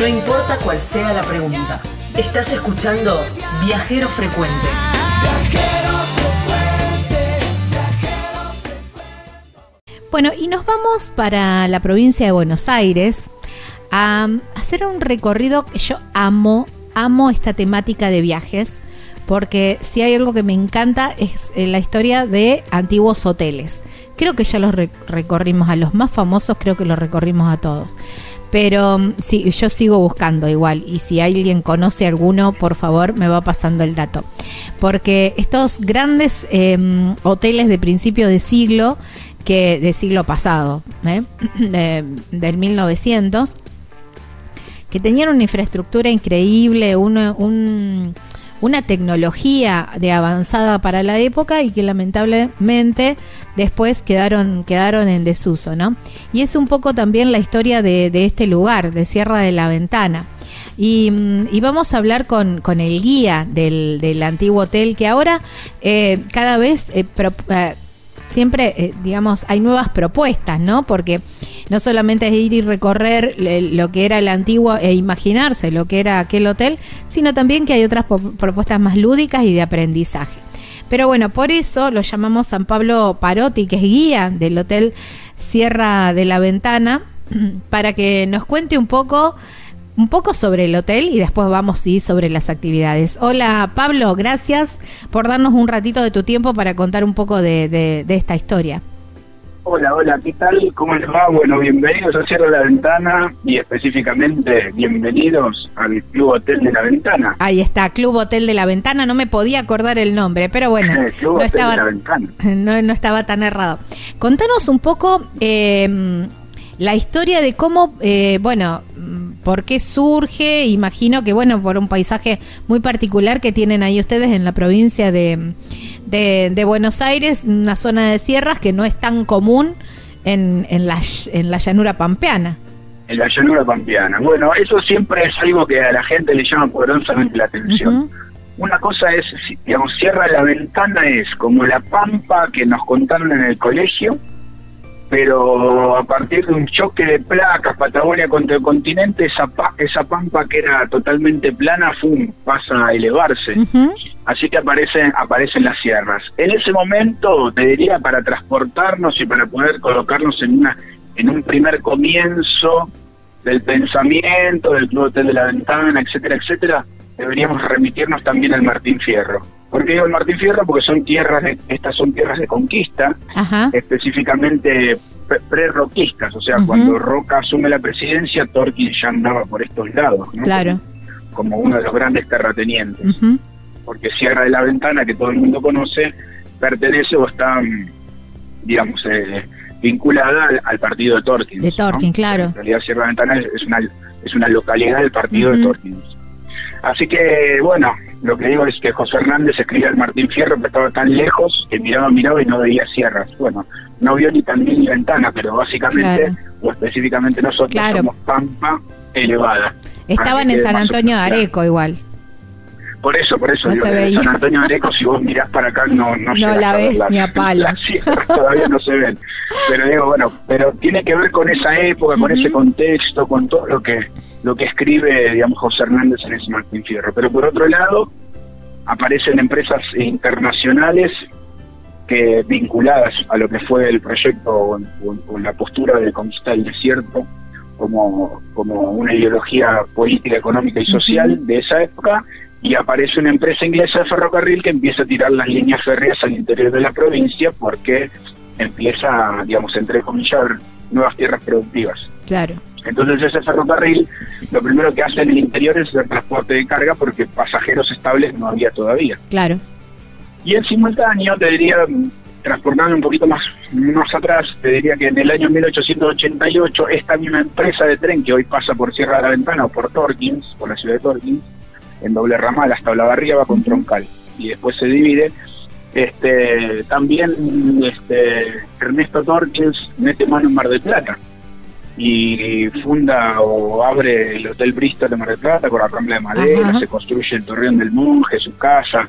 No importa cuál sea la pregunta. Estás escuchando Viajero Frecuente. Bueno, y nos vamos para la provincia de Buenos Aires a hacer un recorrido que yo amo, amo esta temática de viajes, porque si hay algo que me encanta es eh, la historia de antiguos hoteles. Creo que ya los recorrimos a los más famosos, creo que los recorrimos a todos. Pero mm, sí, yo sigo buscando igual. Y si alguien conoce alguno, por favor, me va pasando el dato. Porque estos grandes em, hoteles de principio de siglo que de siglo pasado, ¿eh? del 1900, que tenían una infraestructura increíble, una, una tecnología de avanzada para la época y que lamentablemente después quedaron, quedaron en desuso, ¿no? Y es un poco también la historia de, este lugar, de Sierra de la Ventana. Y, vamos a hablar con, el guía del, antiguo hotel que ahora eh, cada vez eh, siempre, eh, digamos, hay nuevas propuestas, ¿no? Porque no solamente es ir y recorrer lo que era el antiguo e imaginarse lo que era aquel hotel, sino también que hay otras propuestas más lúdicas y de aprendizaje. Pero bueno, por eso lo llamamos San Pablo Parotti, que es guía del Hotel Sierra de la Ventana, para que nos cuente un poco un poco sobre el hotel y después vamos sí sobre las actividades. Hola Pablo, gracias por darnos un ratito de tu tiempo para contar un poco de, esta historia. Hola, hola, ¿qué tal? ¿Cómo les va? Bueno, bienvenidos a Cierra la Ventana y específicamente bienvenidos al Club Hotel de la Ventana. Ahí está, Club Hotel de la Ventana, no me podía acordar el nombre, pero bueno, no, estaba, No, estaba tan errado. Contanos un poco eh, la historia de cómo, eh, bueno, por qué surge, imagino que, bueno, por un paisaje muy particular que tienen ahí ustedes en la provincia de, de, Buenos Aires, una zona de sierras que no es tan común en, en, la, en la llanura pampeana. En la llanura pampeana. Bueno, eso siempre es algo que a la gente le llama poderosamente la atención. Una cosa es, digamos, Sierra de la Ventana es como la pampa que nos contaron en el colegio, pero a partir de un choque de placas, Patagonia contra el continente, esa, esa pampa que era totalmente plana, ¡fum! pasa a elevarse. Así que aparecen, aparecen las sierras. En ese momento, te diría, para transportarnos y para poder colocarnos en, una, en un primer comienzo del pensamiento, del Club Hotel de la Ventana, etcétera, etcétera, deberíamos remitirnos también al Martín Fierro. ¿Por qué digo el Martín Fierro? Porque son tierras, de, estas son tierras de conquista, específicamente pre-roquistas, o sea, cuando Roca asume la presidencia, Torquín ya andaba por estos lados, ¿no? Claro. Como, uno de los grandes terratenientes. Porque Sierra de la Ventana, que todo el mundo conoce, pertenece o está, digamos, eh, vinculada al, partido de Torquín. De Torquín, claro. En realidad Sierra de la Ventana es una, es una localidad del partido de Torquín. Así que, bueno, lo que digo es que José Hernández escribía al Martín Fierro que estaba tan lejos que miraba, miraba y no veía sierras. Bueno, no vio ni tan ni ventana, pero básicamente, o específicamente nosotros, somos pampa elevada. Estaban en San Antonio de Areco igual. Por eso, por eso, digo, San Antonio Areco, si vos mirás para acá, no No, no la ves ni a palos. Las todavía no se ven. Pero digo, bueno, pero tiene que ver con esa época, con ese contexto, con todo lo que lo que escribe, digamos, José Hernández en ese Martín Fierro. Pero por otro lado, aparecen empresas internacionales que vinculadas a lo que fue el proyecto o, la postura de conquista del desierto como, como una ideología política, económica y social de esa época, y aparece una empresa inglesa de ferrocarril que empieza a tirar las líneas férreas al interior de la provincia porque empieza, digamos, entre comillas, nuevas tierras productivas. Claro. Entonces ese ferrocarril lo primero que hace en el interior es el transporte de carga porque pasajeros estables no había todavía. Claro. Y en simultáneo, te diría, transportando un poquito más, más atrás, te diría que en el año 1888 esta misma empresa de tren que hoy pasa por Sierra de la Ventana o por Torkins, por la ciudad de Torkins, en doble ramal hasta Olavarría va con Troncal y después se divide. Este, también este, Ernesto Torkins mete mano en Mar del Plata y funda o abre el Hotel Bristol de Mar del Plata con la Rambla de Madera, se construye el Torreón del Monje, su casa,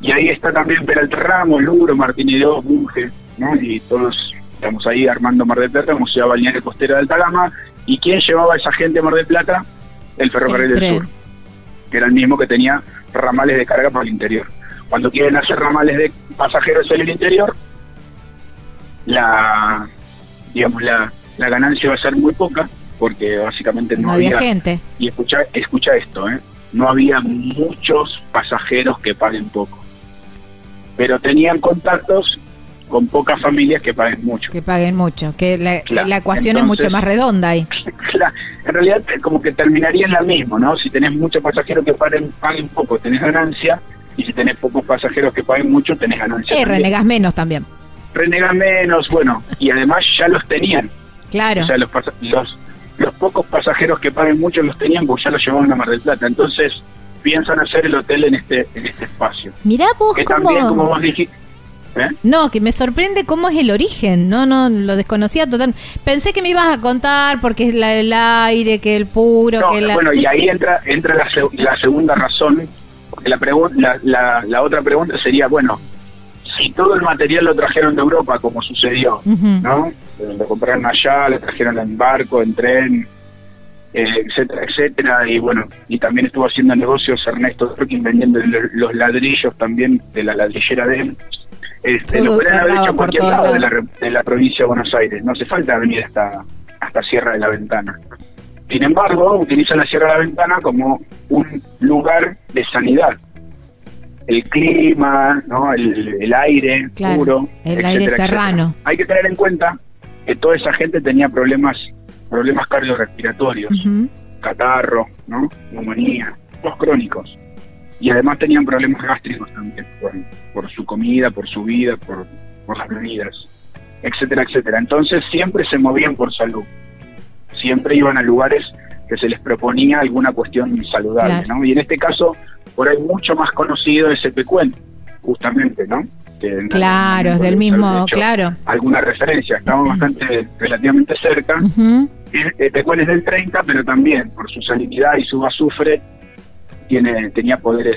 y ahí está también Peralta Ramos, Luro, Martín y Dos, Monje, ¿no? y todos estamos ahí armando Mar del Plata como ciudad balnearia costera de Alta Gama, y quién llevaba a esa gente a Mar del Plata, el ferrocarril del sur, que era el mismo que tenía ramales de carga para el interior. Cuando quieren hacer ramales de pasajeros en el interior, la digamos la, la ganancia va a ser muy poca porque básicamente no, había, gente. Y escucha, escucha esto, ¿eh? no había muchos pasajeros que paguen poco, pero tenían contactos con pocas familias que paguen mucho. Que paguen mucho, que la, ecuación es mucho más redonda ahí. en realidad como que terminaría en la misma, ¿no? Si tenés muchos pasajeros que paguen, paguen poco, tenés ganancia, y si tenés pocos pasajeros que paguen mucho, tenés ganancia. Eh, renegas menos también. Renegas menos, bueno, y además ya los tenían. Claro. O sea, los, los, los pocos pasajeros que paguen mucho los tenían porque ya los llevaban a Mar del Plata. Entonces piensan hacer el hotel en este en este espacio. Mirá vos que también, como vos dijiste, ¿Eh? No, que me sorprende cómo es el origen. No, no, lo desconocía totalmente. Pensé que me ibas a contar porque es la, el aire, que el puro, que la... Bueno, y ahí entra entra la, la segunda razón. La, la, la, otra pregunta sería, bueno, si todo el material lo trajeron de Europa, como sucedió, ¿no? Lo compraron allá, lo trajeron en barco, en tren, eh, etcétera, etcétera, y bueno, y también estuvo haciendo negocios Ernesto vendiendo los ladrillos también de la ladrillera de él. Este, lo pueden haber hecho cualquier lado de la, de la, provincia de Buenos Aires, no hace falta venir hasta, hasta Sierra de la Ventana. Sin embargo, utilizan la Sierra de la Ventana como un lugar de sanidad. El clima, ¿no? el, aire puro, el aire serrano. Hay que tener en cuenta que toda esa gente tenía problemas problemas cardiorrespiratorios, catarro, ¿no? neumonía, los crónicos y además tenían problemas gástricos también por, su comida, por su vida, por, las bebidas, etcétera, etcétera. Entonces siempre se movían por salud, siempre iban a lugares que se les proponía alguna cuestión saludable, ¿no? Y en este caso, por ahí mucho más conocido ese Pecuén, justamente, ¿no? claro, es del mismo, claro. Alguna referencia, estamos bastante, relativamente cerca. Pecuén es del 30, pero también por su salinidad y su azufre tiene tenía poderes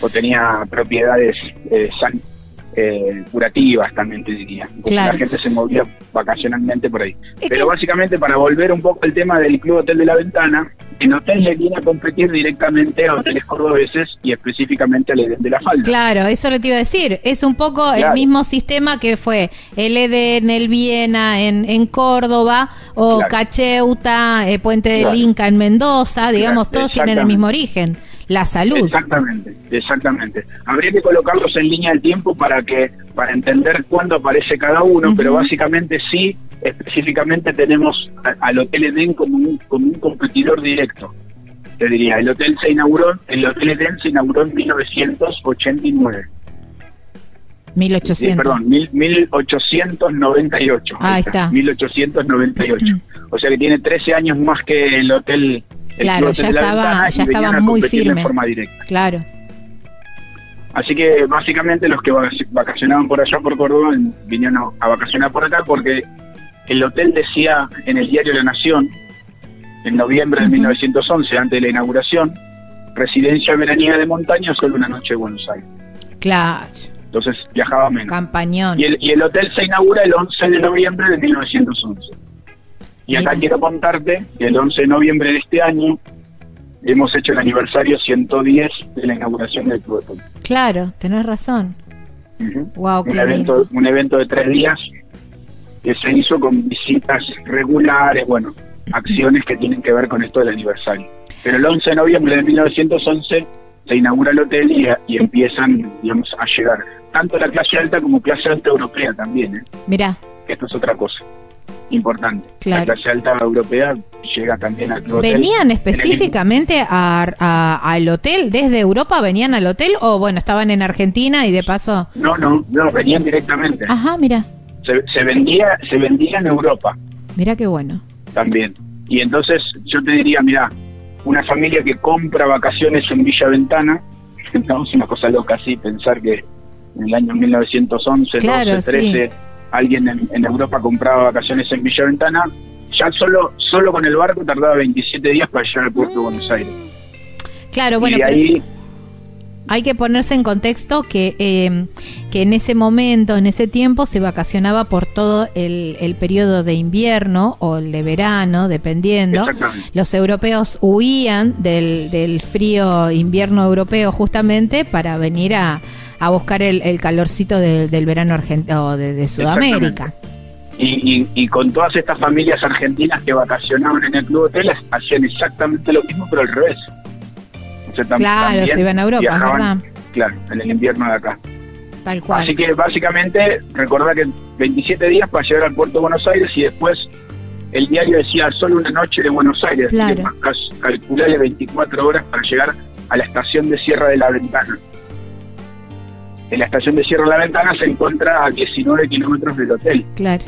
o tenía propiedades eh, eh, curativas también te diría. La gente se movía vacacionalmente por ahí. Pero básicamente para volver un poco al tema del Club Hotel de la Ventana, el hotel le viene a competir directamente a hoteles cordobeses y específicamente al Eden de la Falda. Claro, eso lo te iba a decir. Es un poco el mismo sistema que fue el Eden, el Viena en, en Córdoba o Cacheuta, eh, Puente del Inca en Mendoza, digamos, todos tienen el mismo origen la salud. Exactamente, exactamente. Habría que colocarlos en línea del tiempo para que para entender cuándo aparece cada uno, pero básicamente sí, específicamente tenemos al Hotel Edén como un, como un competidor directo. Te diría, el hotel se inauguró, el Hotel Edén se inauguró en 1989. 1800. perdón, mil, 1898. Ahí está. 1898. O sea que tiene 13 años más que el Hotel claro, ya estaba, ya estaba muy firme. De forma directa. Claro. Así que básicamente los que vacacionaban por allá por Córdoba vinieron a vacacionar por acá porque el hotel decía en el diario La Nación, en noviembre de 1911, antes de la inauguración, residencia veraniega de montaña, solo una noche en Buenos Aires. Claro. Entonces viajaba menos. Campañón. Y el, y el hotel se inaugura el 11 de noviembre de 1911. Y acá quiero contarte que el 11 de noviembre de este año hemos hecho el aniversario 110 de la inauguración del Club Claro, tenés razón. wow, un, evento, un evento de tres días que se hizo con visitas regulares, bueno, acciones que tienen que ver con esto del aniversario. Pero el 11 de noviembre de 1911 se inaugura el hotel y, y empiezan, digamos, a llegar tanto la clase alta como clase alta europea también. ¿eh? Mirá. Esto es otra cosa importante. La clase alta europea llega también al hotel. ¿Venían específicamente al hotel? ¿Desde Europa venían al hotel o bueno, estaban en Argentina y de paso...? No, no, no, venían directamente. Ajá, mira. Se, vendía, se vendía en Europa. Mira qué bueno. También. Y entonces yo te diría, mira, una familia que compra vacaciones en Villa Ventana, es una cosa loca así, pensar que en el año 1911, claro, 12, 13 alguien en, Europa compraba vacaciones en Villa Ventana, ya solo, solo con el barco tardaba 27 días para llegar al puerto de Buenos Aires. Claro, bueno. Y ahí, hay que ponerse en contexto que, eh, que en ese momento, en ese tiempo, se vacacionaba por todo el, el periodo de invierno o el de verano, dependiendo. Los europeos huían del, del frío invierno europeo justamente para venir a, a buscar el, el calorcito del- del verano argentino de, de Sudamérica. Y, y, y con todas estas familias argentinas que vacacionaban en el Club Hotel hacían exactamente lo mismo, pero al revés. O sea, tam- Claro, también se iban a Europa, viajaban, ¿verdad? Claro, en el invierno de acá. Tal cual. Así que básicamente, recordá que 27 días para llegar al puerto de Buenos Aires y después el diario decía solo una noche de Buenos Aires. Claro. calculale 24 horas para llegar a la estación de Sierra de la Ventana. En la estación de Sierra de la Ventana se encuentra a 19 kilómetros del hotel. Claro.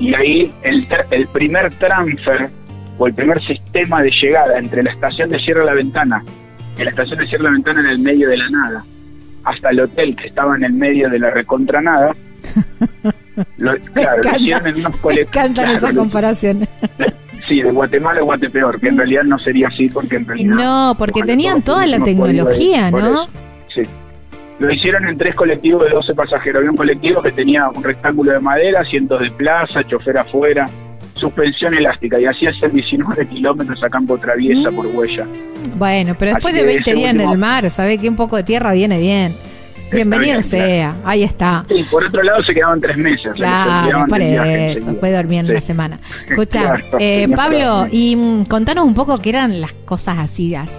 Y ahí el, el primer transfer o el primer sistema de llegada entre la estación de Sierra de la Ventana y la estación de Sierra de la Ventana en el medio de la nada, hasta el hotel que estaba en el medio de la recontranada, lo, claro, lo encanta, hicieron en unos colectivos. encantan esas comparaciones. Sí, de Guatemala a Guatepeor, que en realidad no sería así porque en realidad... No, porque tenían toda la tecnología, ¿no? Sí. Lo hicieron en tres colectivos de 12 pasajeros. Había un colectivo que tenía un rectángulo de madera, asientos de plaza, chofer afuera, suspensión elástica y hacía hacer 19 kilómetros a campo traviesa Mm. por huella. Bueno, pero después Así de que 20 ese días en el mar, ¿sabe que un poco de tierra viene bien? Bienvenido bien, sea, ahí está. Y por otro lado se quedaban tres meses. Claro, para viaje eso, puede dormir en Sí. una semana. Escucha, Claro, eh, Pablo, y mm, contanos un poco qué eran las cosas así, as-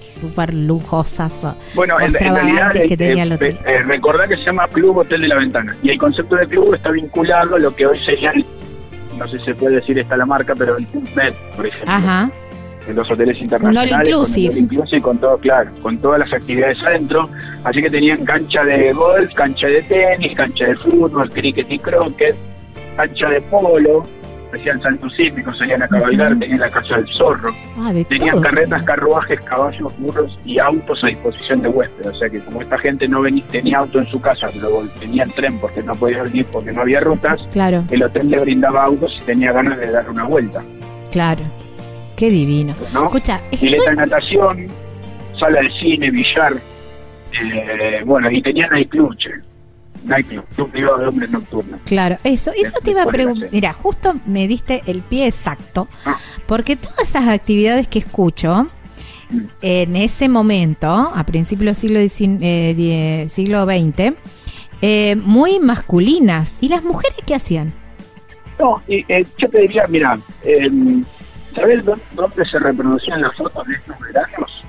súper lujosas Bueno, o en, en realidad extravagantes que tenía el eh, hotel. eh, recordá que se llama Club Hotel de la Ventana y el concepto de club está vinculado a lo que hoy sería, no sé si se puede decir esta la marca, pero el Club Med, por ejemplo. Ajá, en los hoteles internacionales. all inclusive. Con all inclusive, con todo, claro, con todas las actividades adentro. Así que tenían cancha de golf, cancha de tenis, cancha de fútbol, cricket y croquet, cancha de polo, hacían saltos hípicos, salían a cabalgar, tenían la casa del zorro, ah, de tenían todo. carretas, carruajes, caballos, burros y autos a disposición de huéspedes. O sea que como esta gente no venía, tenía auto en su casa, luego tenía el tren porque no podía venir porque no había rutas, Claro, el hotel le brindaba autos y tenía ganas de dar una vuelta. claro. Qué divino. ¿no? Escucha, estoy pileta de natación, sala de cine, billar, eh, bueno, y tenía nightclub, che. Nightclub, club privado de hombres nocturnos. Claro, eso, eso te iba a preguntar. Mira, justo me diste el pie exacto, Ah. porque todas esas actividades que escucho Mm. en ese momento, a principios del siglo, eh, die- siglo XX, eh, muy masculinas. ¿Y las mujeres qué hacían? No, y, eh, yo te diría, mira, eh, ¿sabes dó- dónde se reproducían las fotos de estos veranos?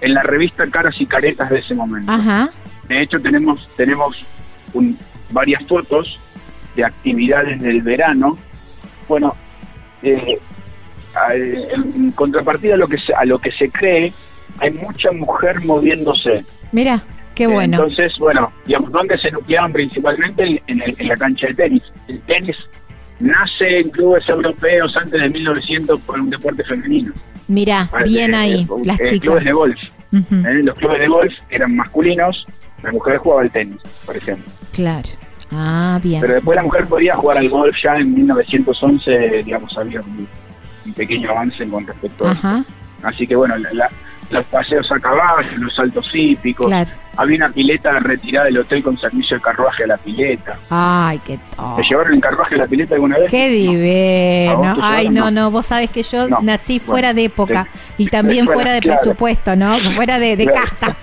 En la revista Caras y Caretas de ese momento. Ajá, De hecho, tenemos tenemos un- varias fotos de actividades del verano. Bueno, eh, en contrapartida a lo que se, a lo que se cree, hay mucha mujer moviéndose. mira, qué bueno. Entonces, bueno, digamos, ¿dónde se nucleaban principalmente? En, en el- en la cancha de tenis. El tenis nace en clubes europeos antes de 1900 por un deporte femenino. Mira, bien Eh, ahí, eh, las eh, chicas. Clubes de golf. ¿eh? Los clubes de golf eran masculinos, la mujer jugaba al tenis, por ejemplo. Claro. Ah, bien. Pero después la mujer podía jugar al golf ya en 1911, digamos, había un, un pequeño avance con respecto a eso. Ajá, Así que bueno, la- la- los paseos a caballo, los saltos hípicos, claro. había una pileta retirada del hotel con servicio de carruaje a la pileta. Ay, qué to- ¿Te llevaron en carruaje a la pileta alguna vez? Qué ¿A divino. Ay, no, No. no, vos sabés que yo No. nací Bueno, fuera de época y también Fuera, fuera de claro. presupuesto, ¿no? Fuera de, de Claro. casta.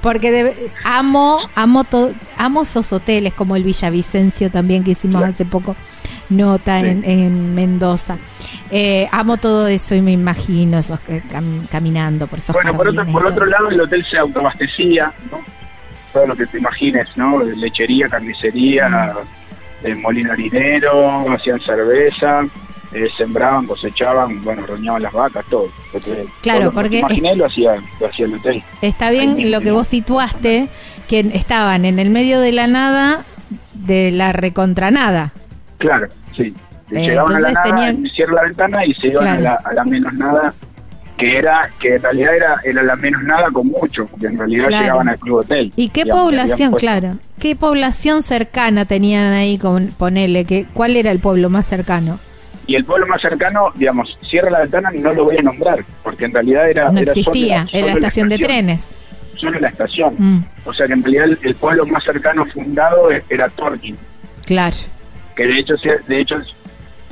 Porque de- amo, amo todo, amo esos hoteles como el Villavicencio también que hicimos Claro. hace poco nota Sí. en, en Mendoza. Eh, amo todo eso y me imagino esos cam- caminando por esos Bueno, por otro, por otro lado, el hotel se autoabastecía, ¿no? Todo lo que te imagines, ¿no? Lechería, carnicería, eh, molino harinero, hacían cerveza, eh, sembraban, cosechaban, bueno, roñaban las vacas, todo. Porque Claro, todo lo porque imaginé lo hacía, lo hacía el hotel. Está bien Ahí lo que vos situaste, que estaban en el medio de la nada, de la recontranada. Claro, sí. Eh, Llegaban a la nada, tenían- cierran la ventana y se iban Claro. a, la, a la menos nada, que era que en realidad era, era la menos nada con mucho, porque en realidad Claro. llegaban al club hotel. ¿Y qué digamos, población, claro? ¿Qué población cercana tenían ahí con ponele? Que, ¿Cuál era el pueblo más cercano? Y el pueblo más cercano, digamos, cierra la ventana, no lo voy a nombrar, porque en realidad era. No era existía, la- en la estación de trenes. solo la estación. Mm, O sea que en realidad el, el pueblo más cercano fundado e- era Torquín, claro. que de hecho, sea- de hecho,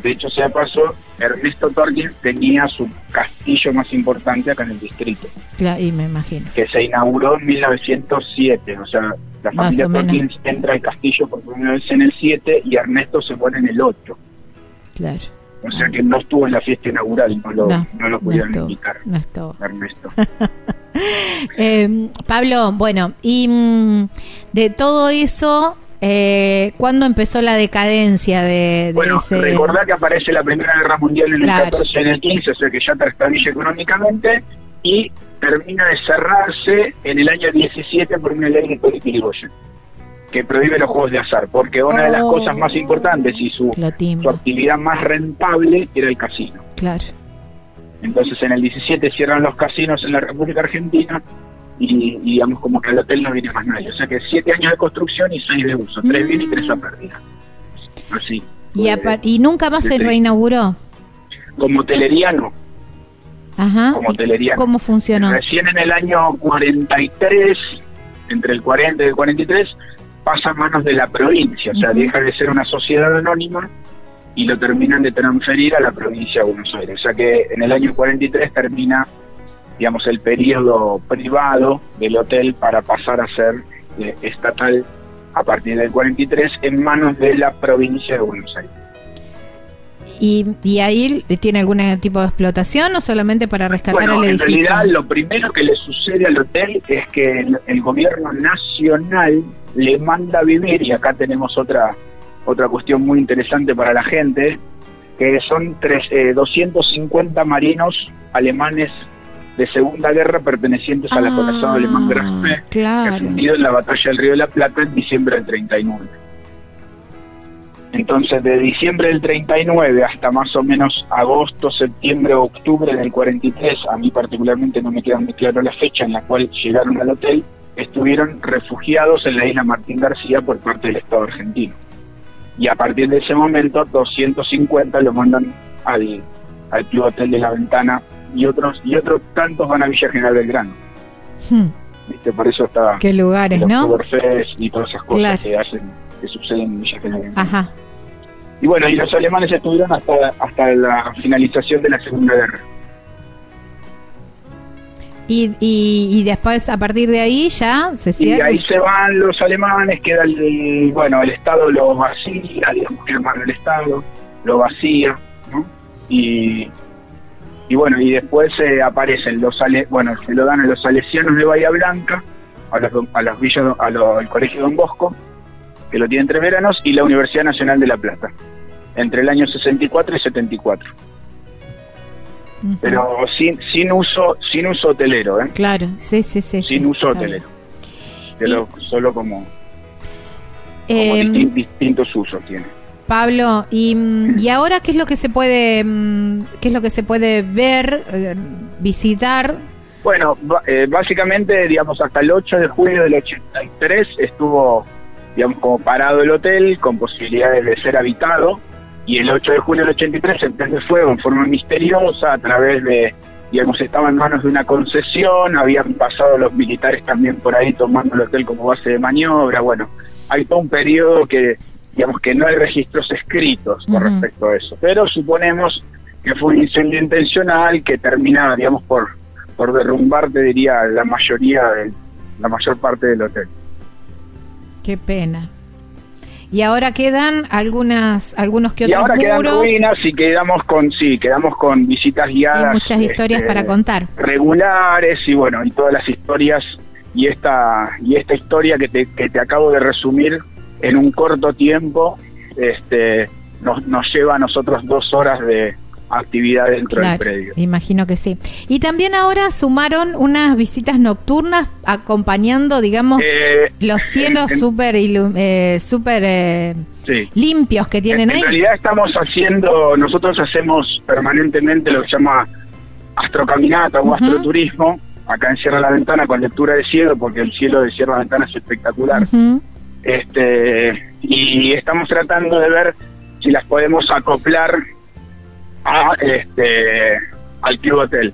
de hecho sea paso, Ernesto Torquín tenía su castillo más importante acá en el distrito, Claro, y me imagino. que se inauguró en 1907. O sea, la familia. Torquín entra al castillo por primera vez en el 7 y Ernesto se pone en el 8. Claro. O sea que no estuvo en la fiesta inaugural, no lo, No, no, lo no pudieron estuvo. invitar. No estuvo. Ernesto. Eh, Pablo, bueno, y mm, de todo eso, eh, ¿cuándo empezó la decadencia de, de Bueno, ese...? recordá que aparece la Primera Guerra Mundial en Claro. el 14 y en el 15, o sea que ya trastabilla económicamente, y termina de cerrarse en el año 17 por una ley de Irigoyen, que prohíbe los juegos de azar, porque una de las Oh. cosas más importantes y su, su actividad más rentable era el casino. claro. Entonces en el 17 cierran los casinos en la República Argentina y, y digamos como que al hotel no viene más nadie. O sea que siete años de construcción y seis de uso, tres Mm. bien y tres a pérdida. Así. Y, nunca más se sí. reinauguró. como hotelería no, Ajá. como ¿Y hotelería. ¿Cómo funcionó? Recién en el año 43, entre el 40 y el 43, pasa a manos de la provincia, o sea, deja de ser una sociedad anónima y lo terminan de transferir a la provincia de Buenos Aires. O sea que en el año 43 termina, digamos, el periodo privado del hotel para pasar a ser eh, estatal a partir del 43 en manos de la provincia de Buenos Aires. ¿Y, y ahí tiene algún tipo de explotación o solamente para rescatar Bueno, el en edificio? realidad lo primero que le sucede al hotel es que el, el gobierno nacional le manda a vivir, y acá tenemos otra otra cuestión muy interesante para la gente, que son tres, eh, 250 marinos alemanes de Segunda Guerra pertenecientes al acorazado alemán Graf P, que Ah, Claro. fundido en la batalla del Río de la Plata en diciembre del 39. Entonces, de diciembre del 39 hasta más o menos agosto, septiembre, octubre del 43, a mí particularmente no me queda muy claro la fecha en la cual llegaron al hotel, estuvieron refugiados en la isla Martín García por parte del Estado argentino. Y a partir de ese momento, 250 lo mandan al, al Club Hotel de la Ventana y otros y otros tantos van a Villa General Belgrano. Hmm, ¿viste? Por eso está Qué lugares, los ¿no? Y todas esas cosas Claro. que hacen que suceden en Villa General Belgrano. Ajá. Y bueno, y los alemanes estuvieron hasta, hasta la finalización de la Segunda Guerra. Y, y, y después, a partir de ahí, ya se Y cierra. ahí se van los alemanes, queda el, bueno, el Estado lo vacía, digamos que hermano el Estado, lo vacía, ¿no? Y, y bueno, y después eh, aparecen los ale, bueno, se lo dan a los salesianos de Bahía Blanca, a los, a los villas, a lo- al Colegio Don Bosco, que lo tiene entre veranos, y la Universidad Nacional de La Plata, entre el año 64 y 74. Pero sin, sin uso, sin uso hotelero, ¿eh? Claro, sí, sí, sí. sin sí, uso hotelero. Pero solo como, disti- distintos usos tiene. Pablo, y, mm, y ahora qué es lo que se puede, mm, qué es lo que se puede ver, eh, visitar. Bueno, eh, básicamente, digamos, hasta el 8 de julio del 83 estuvo, digamos, como parado el hotel con posibilidades de ser habitado y el 8 de julio del 83 se prende fuego en forma misteriosa a través de, digamos, estaba en manos de una concesión, habían pasado los militares también por ahí tomando el hotel como base de maniobra, bueno, hay todo un periodo que, digamos, que no hay registros escritos con respecto a eso, pero suponemos que fue un incendio intencional que termina, digamos, por por derrumbar, te diría, la mayoría, del- la mayor parte del hotel. Qué pena. Y ahora quedan algunas, algunos que Y otros ahora quedan ruinas y quedamos con, sí, quedamos con visitas guiadas. Hay muchas historias este, para contar. Regulares y bueno, y todas las historias y esta y esta historia que te, que te acabo de resumir en un corto tiempo, este, nos, nos lleva a nosotros dos horas de actividad dentro Claro, del predio. imagino que sí. Y también ahora sumaron unas visitas nocturnas acompañando, digamos, Eh, los cielos en- súper eh, súper eh, sí. limpios que tienen en, ahí. en realidad estamos haciendo, nosotros hacemos permanentemente lo que se llama astrocaminata o Ujú. astroturismo, acá en Sierra La Ventana con lectura de cielo, porque el cielo de Sierra La Ventana es espectacular. Este Y estamos tratando de ver si las podemos acoplar a este al Club Hotel,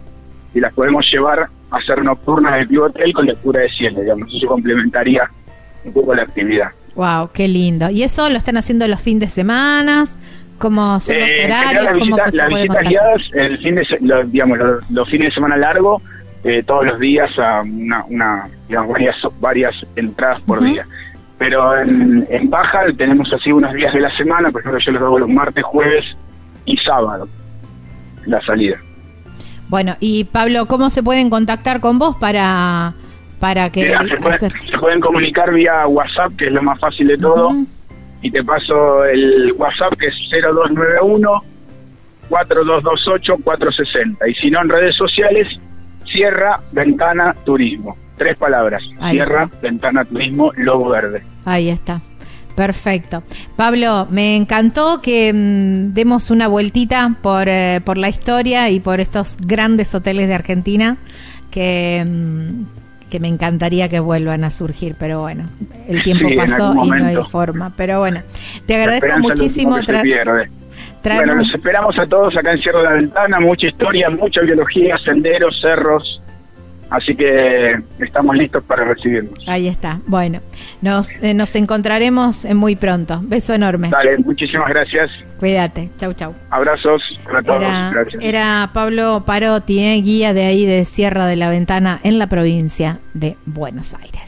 si las podemos llevar hacer nocturnas del Club Hotel con lectura de cielo, digamos, eso complementaría un poco la actividad. Wow, qué lindo. ¿Y eso lo están haciendo los fines de semana? ¿Cómo son los Eh, horarios? las ¿Cómo visitas, se las puede visitas contactar? guiadas, el fin de, se- lo- digamos, los, los fines de semana largo, eh, todos los días a una, una digamos, varias, varias entradas por día. Pero en, en baja tenemos así unos días de la semana, por ejemplo yo los hago los martes, jueves y sábado, la salida. Bueno, y Pablo, ¿cómo se pueden contactar con vos para, para que Mira, se, pueden, hacer- se pueden comunicar vía WhatsApp, que es lo más fácil de todo, y te paso el WhatsApp que es 0291 4228 460 y si no en redes sociales Sierra Ventana Turismo. Tres palabras. Ahí Sierra está. Ventana Turismo Logo Verde. Ahí está. Perfecto. Pablo, me encantó que mm, demos una vueltita por, eh, por la historia y por estos grandes hoteles de Argentina que, mm, que me encantaría que vuelvan a surgir, pero bueno, el tiempo Sí, pasó y no hay forma. Pero bueno, te agradezco muchísimo tra- bueno los esperamos a todos acá en Sierra de la Ventana mucha historia mucha biología senderos cerros así que estamos listos para recibirnos Ahí está. Bueno, nos, eh, nos encontraremos eh, muy pronto. Beso enorme. dale muchísimas gracias Cuídate. Chau, chau. abrazos para todos Era, gracias era Pablo Parotti, eh, guía de ahí de Sierra de la Ventana en la provincia de Buenos Aires.